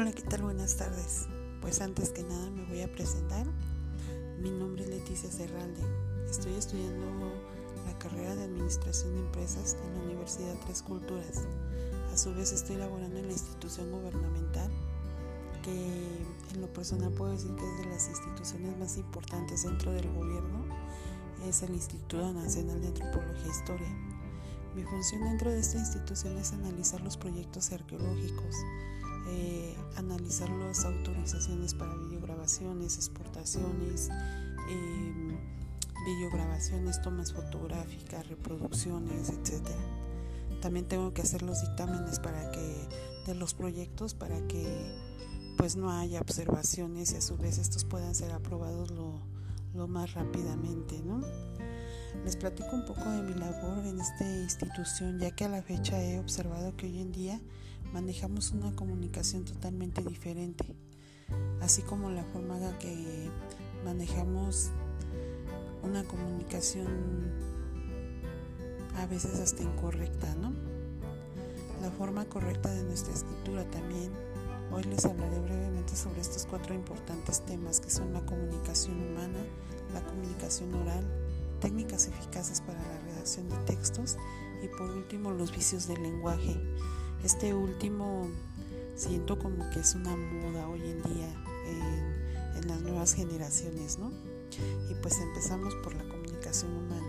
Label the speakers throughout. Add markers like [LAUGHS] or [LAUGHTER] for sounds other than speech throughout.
Speaker 1: Hola, ¿qué tal? Buenas tardes. Pues antes que nada me voy a presentar. Mi nombre es Leticia Serralde. Estoy estudiando la carrera de Administración de Empresas en la Universidad Tres Culturas. A su vez estoy laborando en la institución gubernamental que en lo personal puedo decir que es de las instituciones más importantes dentro del gobierno. Es el Instituto Nacional de Antropología e Historia. Mi función dentro de esta institución es analizar los proyectos arqueológicos, analizar las autorizaciones para videograbaciones, exportaciones, eh, videograbaciones, tomas fotográficas, reproducciones, etc. También tengo que hacer los dictámenes para que de los proyectos para que pues no haya observaciones y a su vez estos puedan ser aprobados lo, lo más rápidamente, ¿no? Les platico un poco de mi labor en esta institución, ya que a la fecha he observado que hoy en día manejamos una comunicación totalmente diferente, así como la forma en que manejamos una comunicación a veces hasta incorrecta, ¿no? La forma correcta de nuestra escritura también. Hoy les hablaré brevemente sobre estos cuatro importantes temas que son la comunicación humana, la comunicación oral, técnicas eficaces para la redacción de textos y por último los vicios del lenguaje. Este último siento como que es una moda hoy en día en, las nuevas generaciones, ¿no? Y pues empezamos por la comunicación humana.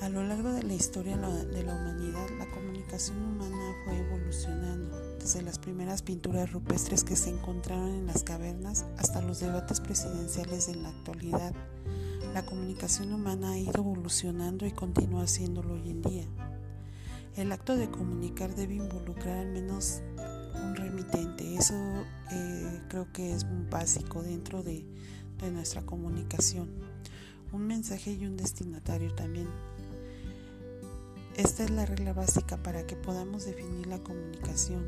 Speaker 1: A lo largo de la historia de la humanidad, la comunicación humana fue evolucionando, desde las primeras pinturas rupestres que se encontraron en las cavernas hasta los debates presidenciales en la actualidad. La comunicación humana ha ido evolucionando y continúa haciéndolo hoy en día. El acto de comunicar debe involucrar al menos un remitente. Eso eh, creo que es básico dentro de, de nuestra comunicación. Un mensaje y un destinatario también. Esta es la regla básica para que podamos definir la comunicación,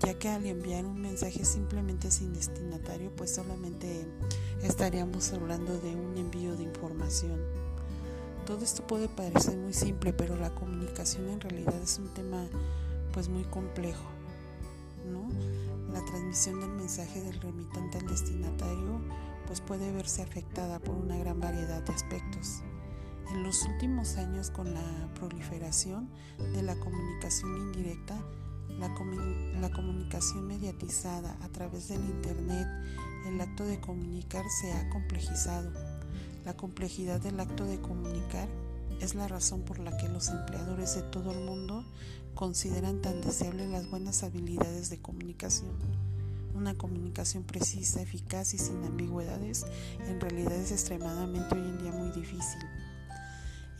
Speaker 1: ya que al enviar un mensaje simplemente sin destinatario, pues solamente estaríamos hablando de un envío de información. Todo esto puede parecer muy simple, pero la comunicación en realidad es un tema pues muy complejo, ¿no? La transmisión del mensaje del remitente al destinatario pues puede verse afectada por una gran variedad de aspectos. En los últimos años con la proliferación de la comunicación indirecta, la, la, comunicación mediatizada a través del Internet, el acto de comunicar se ha complejizado. La complejidad del acto de comunicar es la razón por la que los empleadores de todo el mundo consideran tan deseables las buenas habilidades de comunicación. Una comunicación precisa, eficaz y sin ambigüedades en realidad es extremadamente hoy en día muy difícil.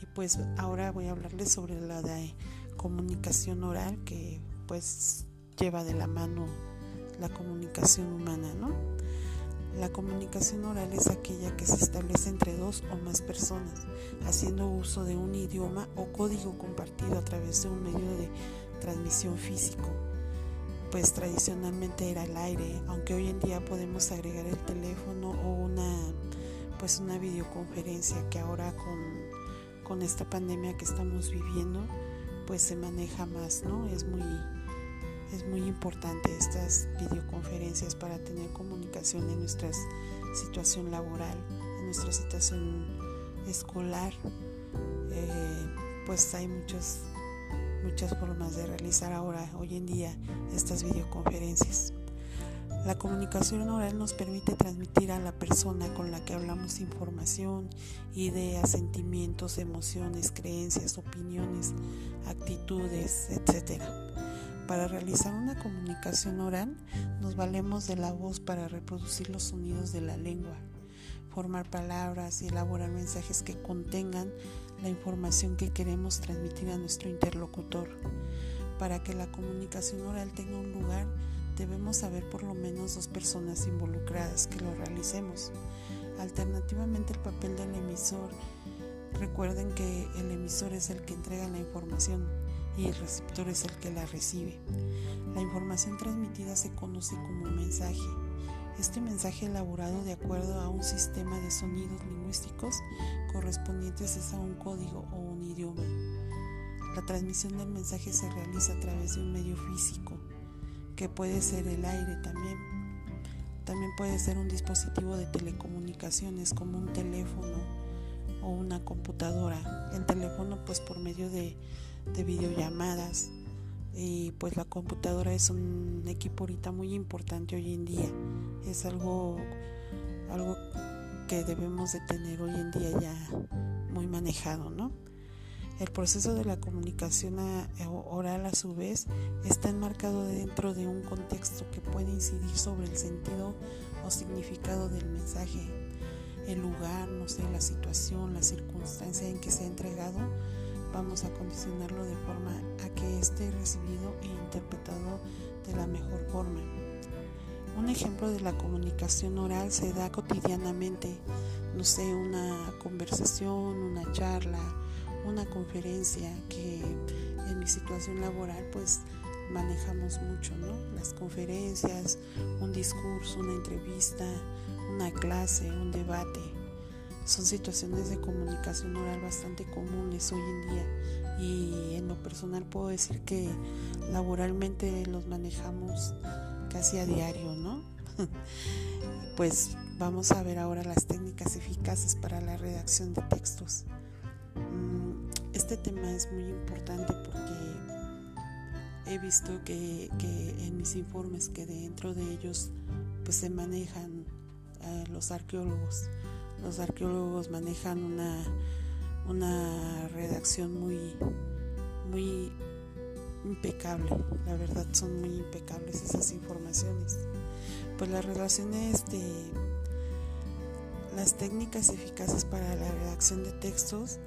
Speaker 1: Y pues ahora voy a hablarles sobre la comunicación oral que pues lleva de la mano la comunicación humana, ¿no? La comunicación oral es aquella que se establece entre dos o más personas, haciendo uso de un idioma o código compartido a través de un medio de transmisión físico pues tradicionalmente era el aire, aunque hoy en día podemos agregar el teléfono o una pues una videoconferencia que ahora con, con esta pandemia que estamos viviendo pues se maneja más, ¿no? Es muy es muy importante estas videoconferencias para tener comunicación en nuestra situación laboral, en nuestra situación escolar. Eh, pues hay muchos muchas formas de realizar ahora, hoy en día, estas videoconferencias. La comunicación oral nos permite transmitir a la persona con la que hablamos información, ideas, sentimientos, emociones, creencias, opiniones, actitudes, etc. Para realizar una comunicación oral nos valemos de la voz para reproducir los sonidos de la lengua, formar palabras y elaborar mensajes que contengan la información que queremos transmitir a nuestro interlocutor. Para que la comunicación oral tenga un lugar, debemos haber por lo menos dos personas involucradas que lo realicemos. Alternativamente el papel del emisor. Recuerden que el emisor es el que entrega la información y el receptor es el que la recibe. La información transmitida se conoce como mensaje este mensaje elaborado de acuerdo a un sistema de sonidos lingüísticos correspondientes es a un código o un idioma. La transmisión del mensaje se realiza a través de un medio físico que puede ser el aire también. También puede ser un dispositivo de telecomunicaciones como un teléfono o una computadora. El teléfono pues por medio de, de videollamadas y pues la computadora es un equipo ahorita muy importante hoy en día. Es algo, algo que debemos de tener hoy en día ya muy manejado, ¿no? El proceso de la comunicación oral a su vez está enmarcado dentro de un contexto que puede incidir sobre el sentido o significado del mensaje, el lugar, no sé, la situación, la circunstancia en que se ha entregado, vamos a condicionarlo de forma a que esté recibido e interpretado de la mejor forma. Un ejemplo de la comunicación oral se da cotidianamente, no sé, una conversación, una charla, una conferencia que en mi situación laboral pues manejamos mucho, ¿no? Las conferencias, un discurso, una entrevista, una clase, un debate. Son situaciones de comunicación oral bastante comunes hoy en día y en lo personal puedo decir que laboralmente los manejamos casi a diario, ¿no? [LAUGHS] pues vamos a ver ahora las técnicas eficaces para la redacción de textos. Mm, este tema es muy importante porque he visto que, en mis informes que dentro de ellos pues se manejan eh, los arqueólogos. Los arqueólogos manejan una, una redacción muy, muy impecable. La verdad son muy impecables esas informaciones. Pues las relaciones de las técnicas eficaces para la redacción de textos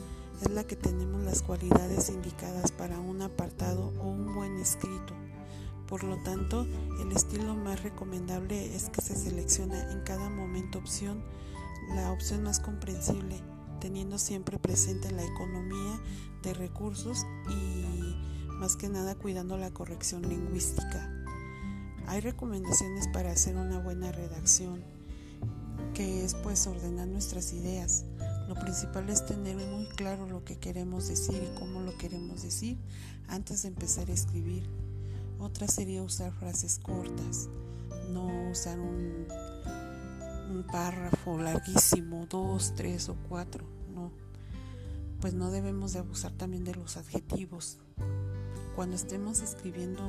Speaker 1: es la que tenemos las cualidades indicadas para un apartado o un buen escrito. Por lo tanto, el estilo más recomendable es que se selecciona en cada momento opción la opción más comprensible, teniendo siempre presente la economía de recursos y más que nada cuidando la corrección lingüística. Hay recomendaciones para hacer una buena redacción, que es pues ordenar nuestras ideas, lo principal es tener muy claro lo que queremos decir y cómo lo queremos decir antes de empezar a escribir. Otra sería usar frases cortas, no usar un, un párrafo larguísimo, dos, tres o cuatro, no. Pues no debemos de abusar también de los adjetivos. Cuando estemos escribiendo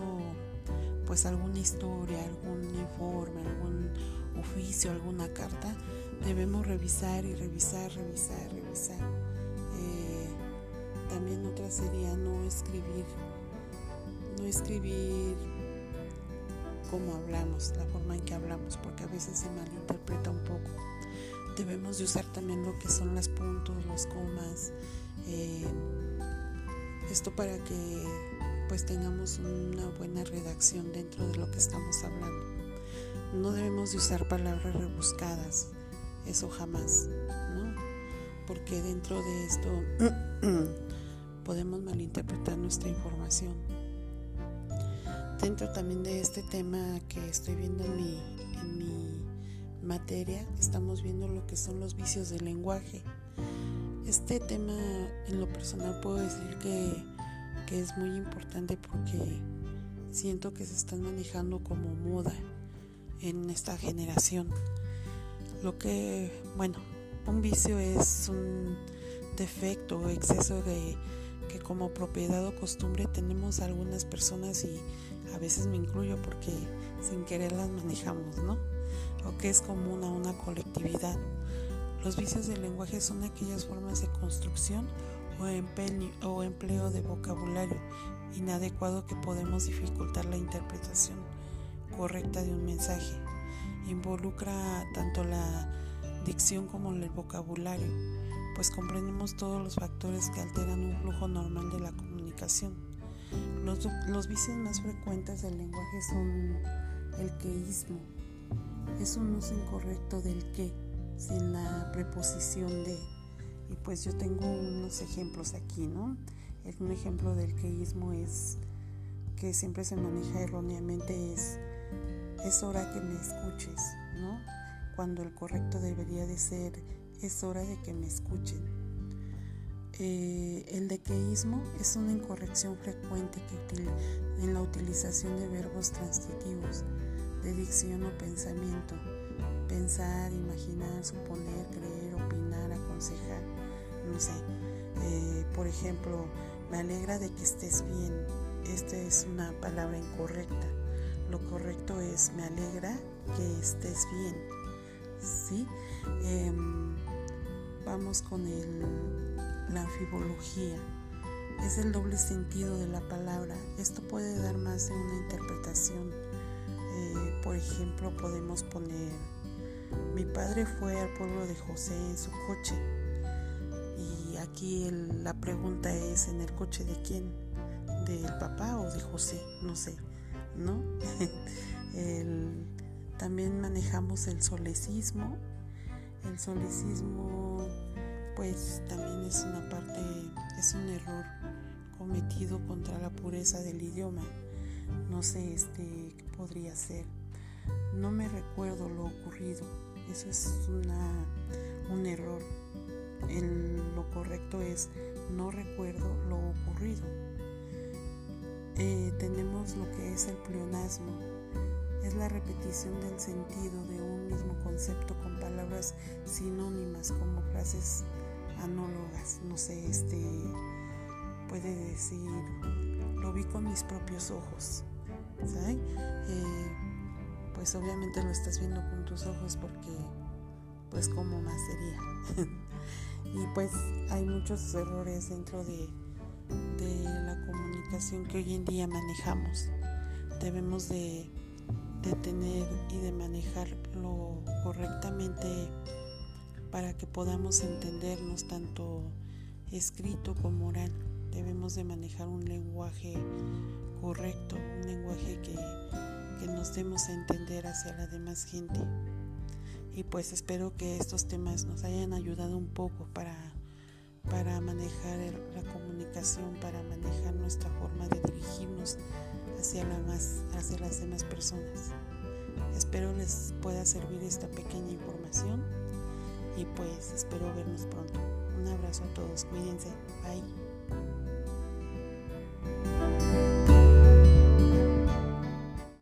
Speaker 1: pues alguna historia, algún informe, algún oficio, alguna carta, debemos revisar y revisar, revisar, revisar. Eh, también otra sería no escribir, no escribir como hablamos, la forma en que hablamos, porque a veces se malinterpreta un poco. Debemos de usar también lo que son los puntos, los comas, eh, esto para que pues tengamos una buena redacción dentro de lo que estamos hablando. No debemos de usar palabras rebuscadas, eso jamás, ¿no? Porque dentro de esto [CLEARS THROAT] podemos malinterpretar nuestra información. Dentro también de este tema que estoy viendo en mi, en mi materia, estamos viendo lo que son los vicios del lenguaje. Este tema en lo personal puedo decir que, que es muy importante porque siento que se están manejando como moda en esta generación. Lo que, bueno, un vicio es un defecto o exceso de que como propiedad o costumbre tenemos algunas personas y a veces me incluyo porque sin querer las manejamos, ¿no? O que es común a una colectividad. Los vicios del lenguaje son aquellas formas de construcción o empleo, o empleo de vocabulario inadecuado que podemos dificultar la interpretación correcta de un mensaje involucra tanto la dicción como el vocabulario, pues comprendemos todos los factores que alteran un flujo normal de la comunicación. Los, vicios más frecuentes del lenguaje son el queísmo, es un uso incorrecto del que, sin la preposición de. Y pues yo tengo unos ejemplos aquí, ¿no? Un ejemplo del queísmo es que siempre se maneja erróneamente es es hora que me escuches, ¿no? Cuando el correcto debería de ser, es hora de que me escuchen. Eh, el dequeísmo es una incorrección frecuente que en la utilización de verbos transitivos de dicción o pensamiento. Pensar, imaginar, suponer, creer, opinar, aconsejar. No sé. Eh, por ejemplo, me alegra de que estés bien. Esta es una palabra incorrecta. Lo correcto es me alegra que estés bien. ¿Sí? Em, vamos con el, la anfibología. Es el doble sentido de la palabra. Esto puede dar más de una interpretación. Eh, por ejemplo, podemos poner, mi padre fue al pueblo de José en su coche. Y aquí la pregunta es, ¿en el coche de quién? ¿Del papá o de José? No sé, ¿no? [LAUGHS] también manejamos el solecismo. El solecismo pues también es una parte, es un error cometido contra la pureza del idioma. No sé este qué podría ser. No me recuerdo lo ocurrido. Eso es una, un error. lo correcto es no recuerdo lo ocurrido. Eh, tenemos lo que es el pleonasmo. Es la repetición del sentido de un mismo concepto con palabras sinónimas como frases anólogas, no sé, este puede decir, lo vi con mis propios ojos, ¿sabes? Eh, pues obviamente lo estás viendo con tus ojos porque, pues, ¿cómo más sería? [LAUGHS] y pues hay muchos errores dentro de, de la comunicación que hoy en día manejamos. Debemos de, de tener y de manejarlo correctamente para que podamos entendernos tanto escrito como oral. Debemos de manejar un lenguaje correcto, un lenguaje que, nos demos a entender hacia la demás gente. Y pues espero que estos temas nos hayan ayudado un poco para, para manejar la comunicación, para manejar nuestra forma de dirigirnos hacia, las demás personas. Espero les pueda servir esta pequeña información y pues espero vernos pronto. Un abrazo a todos, cuídense, bye.